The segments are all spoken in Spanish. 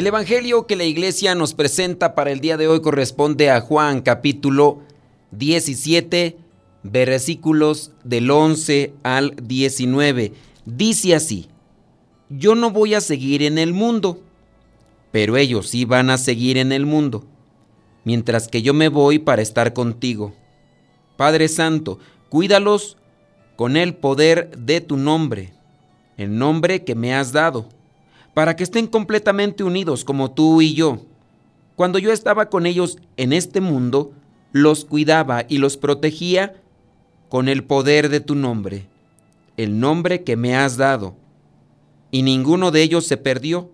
El Evangelio que la iglesia nos presenta para el día de hoy corresponde a Juan capítulo 17, versículos del 11 al 19. Dice así, yo no voy a seguir en el mundo, pero ellos sí van a seguir en el mundo, mientras que yo me voy para estar contigo. Padre Santo, cuídalos con el poder de tu nombre, el nombre que me has dado para que estén completamente unidos como tú y yo. Cuando yo estaba con ellos en este mundo, los cuidaba y los protegía con el poder de tu nombre, el nombre que me has dado. Y ninguno de ellos se perdió,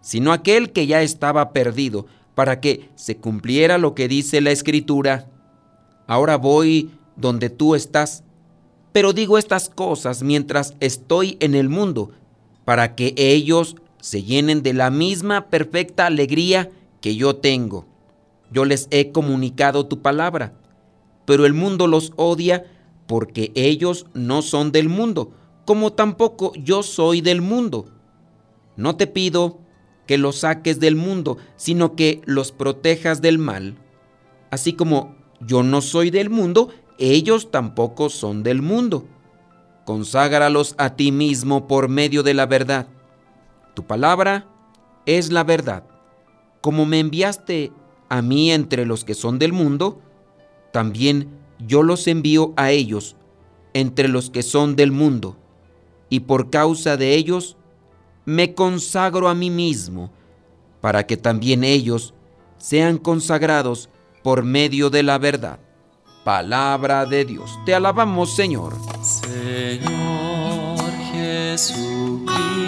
sino aquel que ya estaba perdido, para que se cumpliera lo que dice la Escritura. Ahora voy donde tú estás, pero digo estas cosas mientras estoy en el mundo, para que ellos se llenen de la misma perfecta alegría que yo tengo. Yo les he comunicado tu palabra, pero el mundo los odia porque ellos no son del mundo, como tampoco yo soy del mundo. No te pido que los saques del mundo, sino que los protejas del mal. Así como yo no soy del mundo, ellos tampoco son del mundo. Conságralos a ti mismo por medio de la verdad. Tu palabra es la verdad. Como me enviaste a mí entre los que son del mundo, también yo los envío a ellos entre los que son del mundo, y por causa de ellos me consagro a mí mismo, para que también ellos sean consagrados por medio de la verdad. Palabra de Dios. Te alabamos, Señor. Señor Jesucristo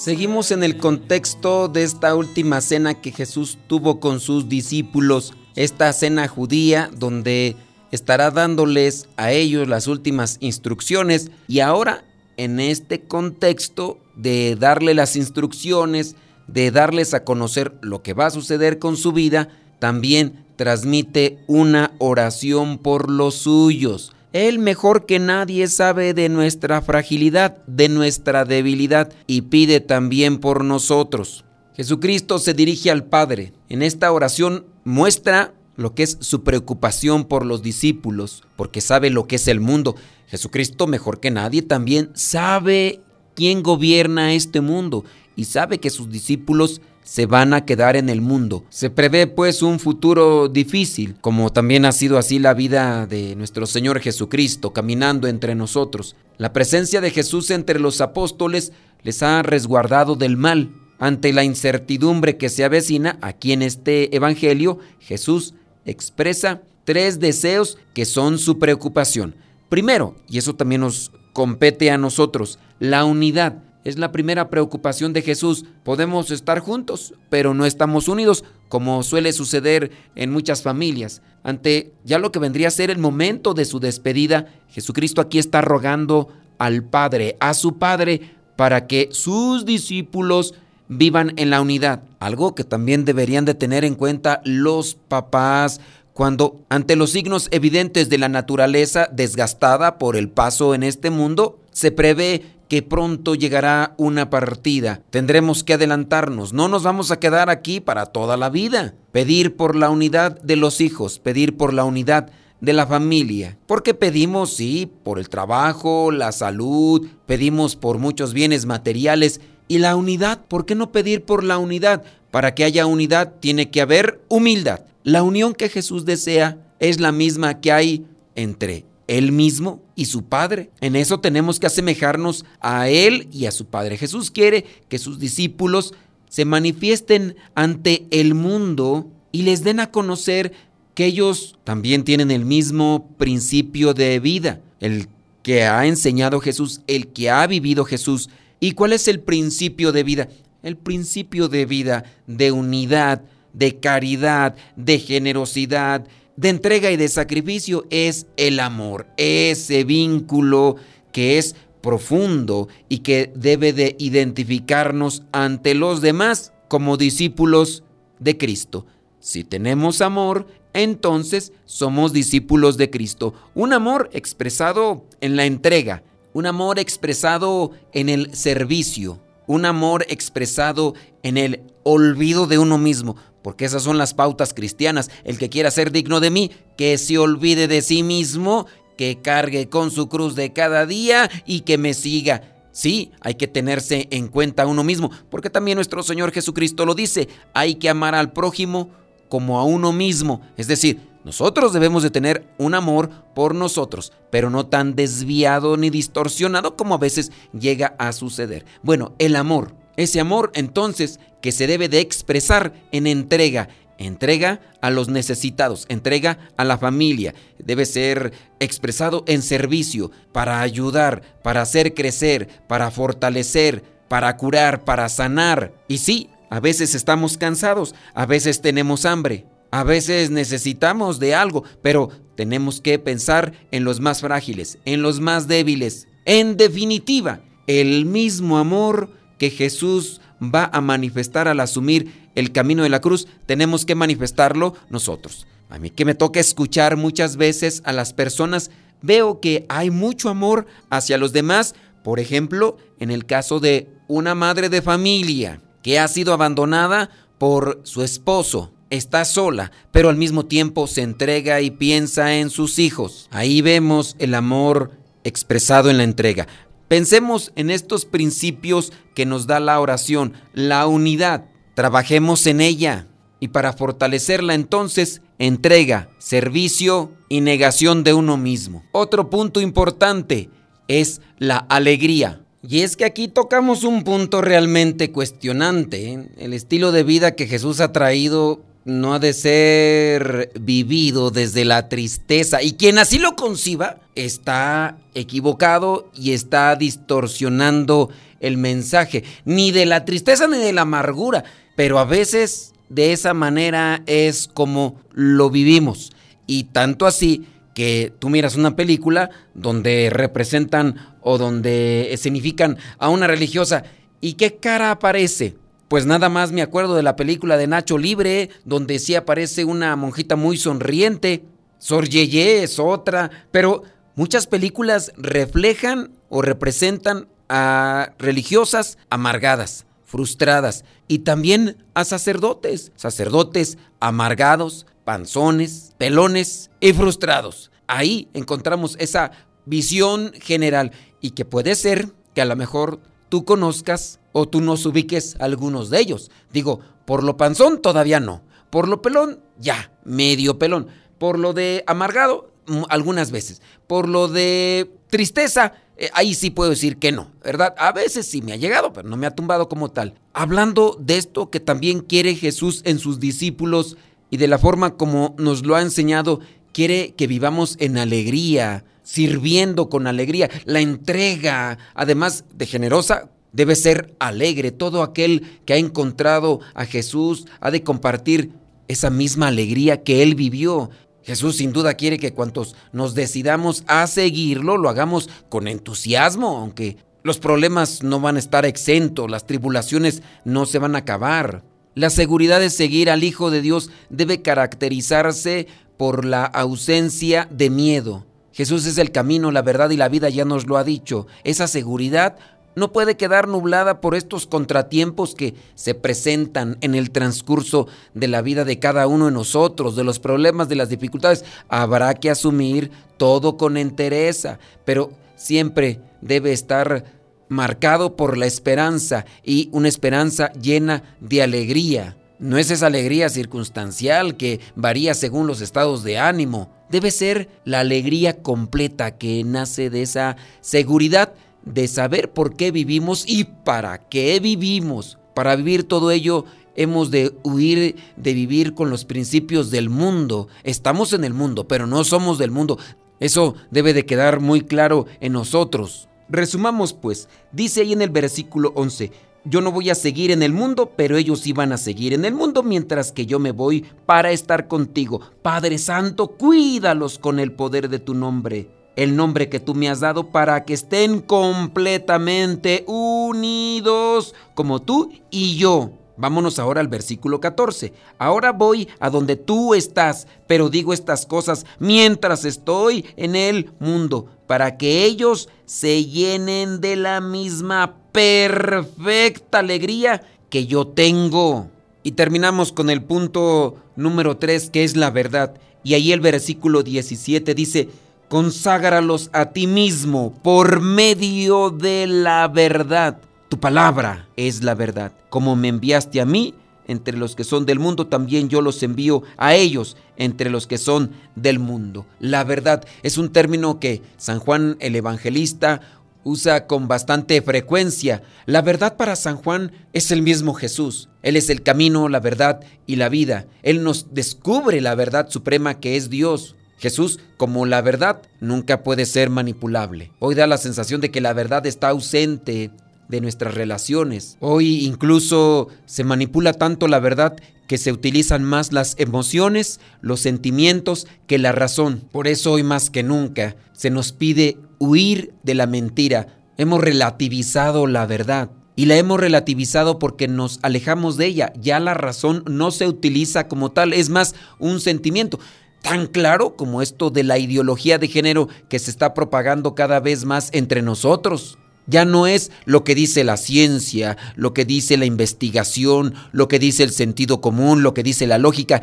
Seguimos en el contexto de esta última cena que Jesús tuvo con sus discípulos, esta cena judía donde estará dándoles a ellos las últimas instrucciones y ahora en este contexto de darle las instrucciones, de darles a conocer lo que va a suceder con su vida, también transmite una oración por los suyos. Él mejor que nadie sabe de nuestra fragilidad, de nuestra debilidad y pide también por nosotros. Jesucristo se dirige al Padre. En esta oración muestra lo que es su preocupación por los discípulos, porque sabe lo que es el mundo. Jesucristo mejor que nadie también sabe quién gobierna este mundo y sabe que sus discípulos se van a quedar en el mundo. Se prevé pues un futuro difícil, como también ha sido así la vida de nuestro Señor Jesucristo caminando entre nosotros. La presencia de Jesús entre los apóstoles les ha resguardado del mal. Ante la incertidumbre que se avecina, aquí en este Evangelio, Jesús expresa tres deseos que son su preocupación. Primero, y eso también nos compete a nosotros, la unidad. Es la primera preocupación de Jesús. Podemos estar juntos, pero no estamos unidos, como suele suceder en muchas familias. Ante ya lo que vendría a ser el momento de su despedida, Jesucristo aquí está rogando al Padre, a su Padre, para que sus discípulos vivan en la unidad. Algo que también deberían de tener en cuenta los papás cuando ante los signos evidentes de la naturaleza desgastada por el paso en este mundo, se prevé que pronto llegará una partida. Tendremos que adelantarnos, no nos vamos a quedar aquí para toda la vida. Pedir por la unidad de los hijos, pedir por la unidad de la familia. Porque pedimos, sí, por el trabajo, la salud, pedimos por muchos bienes materiales y la unidad. ¿Por qué no pedir por la unidad? Para que haya unidad tiene que haber humildad. La unión que Jesús desea es la misma que hay entre Él mismo y su Padre. En eso tenemos que asemejarnos a Él y a su Padre. Jesús quiere que sus discípulos se manifiesten ante el mundo y les den a conocer que ellos también tienen el mismo principio de vida, el que ha enseñado Jesús, el que ha vivido Jesús. ¿Y cuál es el principio de vida? El principio de vida de unidad, de caridad, de generosidad, de entrega y de sacrificio es el amor, ese vínculo que es profundo y que debe de identificarnos ante los demás como discípulos de Cristo. Si tenemos amor, entonces somos discípulos de Cristo. Un amor expresado en la entrega, un amor expresado en el servicio, un amor expresado en el olvido de uno mismo, porque esas son las pautas cristianas. El que quiera ser digno de mí, que se olvide de sí mismo, que cargue con su cruz de cada día y que me siga. Sí, hay que tenerse en cuenta a uno mismo, porque también nuestro Señor Jesucristo lo dice, hay que amar al prójimo como a uno mismo. Es decir, nosotros debemos de tener un amor por nosotros, pero no tan desviado ni distorsionado como a veces llega a suceder. Bueno, el amor, ese amor entonces que se debe de expresar en entrega, entrega a los necesitados, entrega a la familia, debe ser expresado en servicio, para ayudar, para hacer crecer, para fortalecer, para curar, para sanar. Y sí, a veces estamos cansados, a veces tenemos hambre, a veces necesitamos de algo, pero tenemos que pensar en los más frágiles, en los más débiles. En definitiva, el mismo amor que Jesús va a manifestar al asumir el camino de la cruz, tenemos que manifestarlo nosotros. A mí que me toca escuchar muchas veces a las personas, veo que hay mucho amor hacia los demás, por ejemplo, en el caso de una madre de familia que ha sido abandonada por su esposo. Está sola, pero al mismo tiempo se entrega y piensa en sus hijos. Ahí vemos el amor expresado en la entrega. Pensemos en estos principios que nos da la oración, la unidad. Trabajemos en ella. Y para fortalecerla entonces, entrega, servicio y negación de uno mismo. Otro punto importante es la alegría. Y es que aquí tocamos un punto realmente cuestionante. ¿eh? El estilo de vida que Jesús ha traído no ha de ser vivido desde la tristeza. Y quien así lo conciba está equivocado y está distorsionando el mensaje. Ni de la tristeza ni de la amargura. Pero a veces de esa manera es como lo vivimos. Y tanto así que tú miras una película donde representan o donde escenifican a una religiosa y qué cara aparece. Pues nada más me acuerdo de la película de Nacho Libre, donde sí aparece una monjita muy sonriente. Sor Yeye es otra, pero muchas películas reflejan o representan a religiosas amargadas, frustradas, y también a sacerdotes, sacerdotes amargados, panzones, pelones y frustrados. Ahí encontramos esa visión general y que puede ser que a lo mejor tú conozcas o tú nos ubiques algunos de ellos. Digo, por lo panzón todavía no. Por lo pelón, ya, medio pelón. Por lo de amargado, mm, algunas veces. Por lo de tristeza, eh, ahí sí puedo decir que no, ¿verdad? A veces sí me ha llegado, pero no me ha tumbado como tal. Hablando de esto que también quiere Jesús en sus discípulos y de la forma como nos lo ha enseñado, quiere que vivamos en alegría, sirviendo con alegría. La entrega, además de generosa, debe ser alegre. Todo aquel que ha encontrado a Jesús ha de compartir esa misma alegría que él vivió. Jesús sin duda quiere que cuantos nos decidamos a seguirlo, lo hagamos con entusiasmo, aunque los problemas no van a estar exentos, las tribulaciones no se van a acabar. La seguridad de seguir al Hijo de Dios debe caracterizarse por la ausencia de miedo. Jesús es el camino, la verdad y la vida, ya nos lo ha dicho. Esa seguridad no puede quedar nublada por estos contratiempos que se presentan en el transcurso de la vida de cada uno de nosotros, de los problemas, de las dificultades. Habrá que asumir todo con entereza, pero siempre debe estar marcado por la esperanza y una esperanza llena de alegría. No es esa alegría circunstancial que varía según los estados de ánimo. Debe ser la alegría completa que nace de esa seguridad de saber por qué vivimos y para qué vivimos. Para vivir todo ello hemos de huir de vivir con los principios del mundo. Estamos en el mundo, pero no somos del mundo. Eso debe de quedar muy claro en nosotros. Resumamos pues, dice ahí en el versículo 11, yo no voy a seguir en el mundo, pero ellos iban a seguir en el mundo mientras que yo me voy para estar contigo. Padre Santo, cuídalos con el poder de tu nombre el nombre que tú me has dado para que estén completamente unidos como tú y yo. Vámonos ahora al versículo 14. Ahora voy a donde tú estás, pero digo estas cosas mientras estoy en el mundo, para que ellos se llenen de la misma perfecta alegría que yo tengo. Y terminamos con el punto número 3, que es la verdad. Y ahí el versículo 17 dice, conságralos a ti mismo por medio de la verdad. Tu palabra es la verdad. Como me enviaste a mí, entre los que son del mundo, también yo los envío a ellos, entre los que son del mundo. La verdad es un término que San Juan el Evangelista usa con bastante frecuencia. La verdad para San Juan es el mismo Jesús. Él es el camino, la verdad y la vida. Él nos descubre la verdad suprema que es Dios. Jesús, como la verdad, nunca puede ser manipulable. Hoy da la sensación de que la verdad está ausente de nuestras relaciones. Hoy incluso se manipula tanto la verdad que se utilizan más las emociones, los sentimientos que la razón. Por eso hoy más que nunca se nos pide huir de la mentira. Hemos relativizado la verdad. Y la hemos relativizado porque nos alejamos de ella. Ya la razón no se utiliza como tal, es más un sentimiento tan claro como esto de la ideología de género que se está propagando cada vez más entre nosotros. Ya no es lo que dice la ciencia, lo que dice la investigación, lo que dice el sentido común, lo que dice la lógica.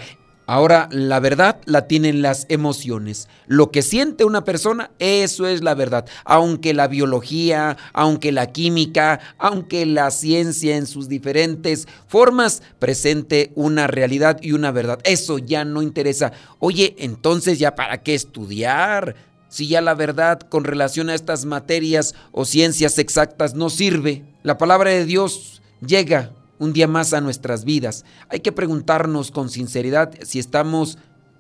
Ahora la verdad la tienen las emociones. Lo que siente una persona, eso es la verdad. Aunque la biología, aunque la química, aunque la ciencia en sus diferentes formas presente una realidad y una verdad. Eso ya no interesa. Oye, entonces ya para qué estudiar? Si ya la verdad con relación a estas materias o ciencias exactas no sirve. La palabra de Dios llega un día más a nuestras vidas. Hay que preguntarnos con sinceridad si estamos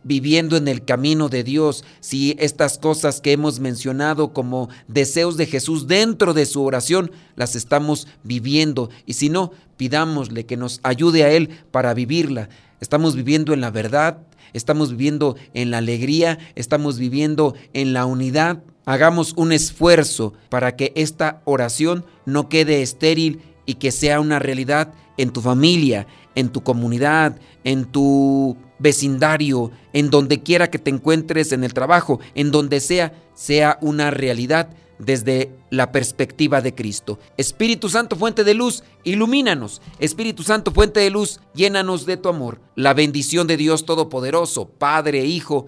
viviendo en el camino de Dios, si estas cosas que hemos mencionado como deseos de Jesús dentro de su oración las estamos viviendo y si no, pidámosle que nos ayude a Él para vivirla. Estamos viviendo en la verdad, estamos viviendo en la alegría, estamos viviendo en la unidad. Hagamos un esfuerzo para que esta oración no quede estéril y que sea una realidad en tu familia, en tu comunidad, en tu vecindario, en donde quiera que te encuentres en el trabajo, en donde sea, sea una realidad desde la perspectiva de Cristo. Espíritu Santo, fuente de luz, ilumínanos. Espíritu Santo, fuente de luz, llénanos de tu amor. La bendición de Dios Todopoderoso, Padre, Hijo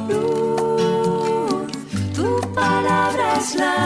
es la.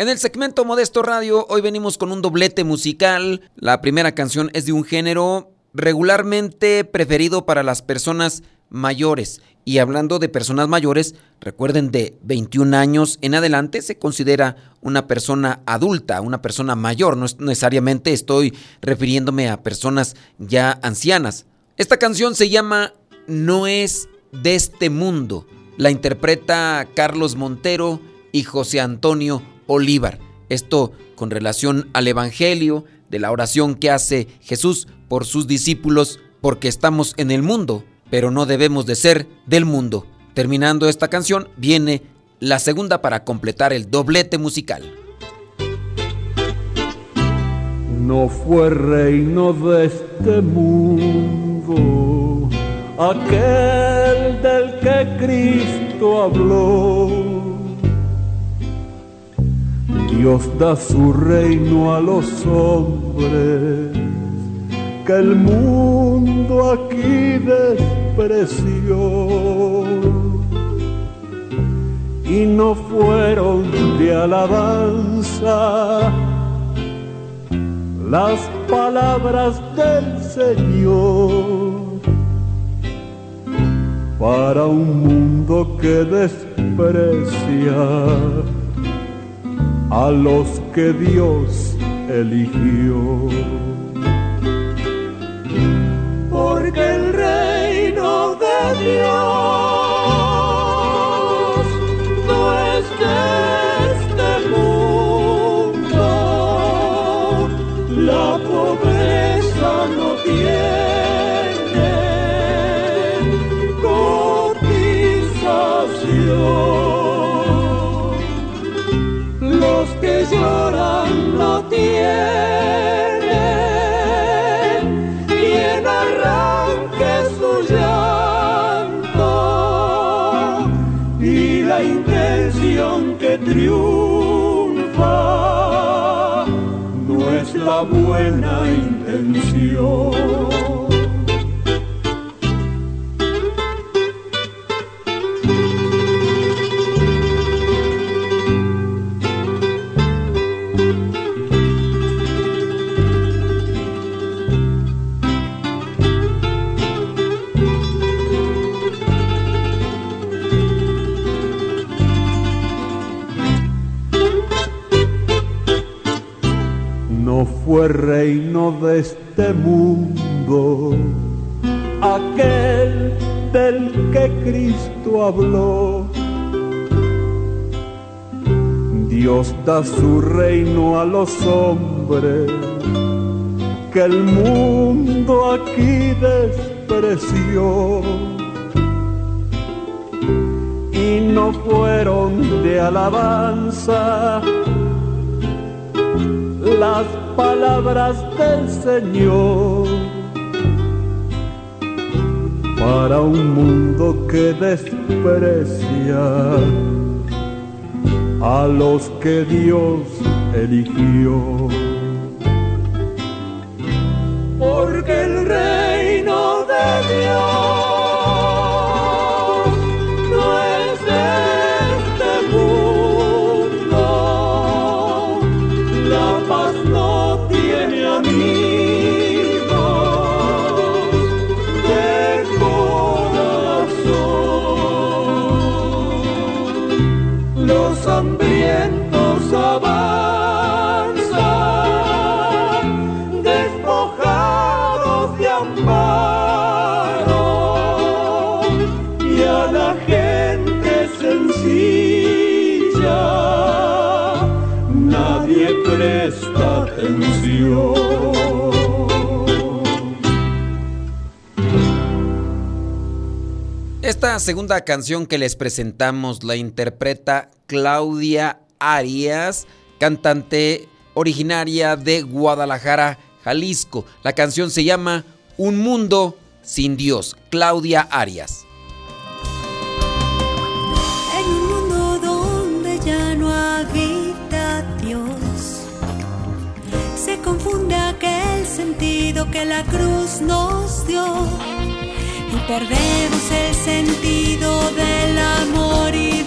En el segmento Modesto Radio, hoy venimos con un doblete musical. La primera canción es de un género regularmente preferido para las personas mayores. Y hablando de personas mayores, recuerden de 21 años en adelante se considera una persona adulta, una persona mayor. No necesariamente estoy refiriéndome a personas ya ancianas. Esta canción se llama No es de este mundo. La interpreta Carlos Montero y José Antonio Olívar. Esto con relación al Evangelio, de la oración que hace Jesús por sus discípulos, porque estamos en el mundo pero no debemos de ser del mundo. Terminando esta canción, viene la segunda para completar el doblete musical. No fue reino de este mundo aquel del que Cristo habló. Dios da su reino a los hombres que el mundo aquí despreció y no fueron de alabanza las palabras del Señor para un mundo que desprecia a los que Dios eligió. porque el reino de Dios triunfa no es la buena intención. Mundo, aquel del que Cristo habló. Dios da su reino a los hombres que el mundo aquí despreció y no fueron de alabanza las palabras del Señor para un mundo que desprecia a los que Dios eligió. Esta segunda canción que les presentamos la interpreta Claudia Arias, cantante originaria de Guadalajara, Jalisco. La canción se llama Un mundo sin Dios. Claudia Arias. Mundo donde ya no habita Dios, se confunde aquel sentido que la cruz nos dio perdemos el sentido del amor y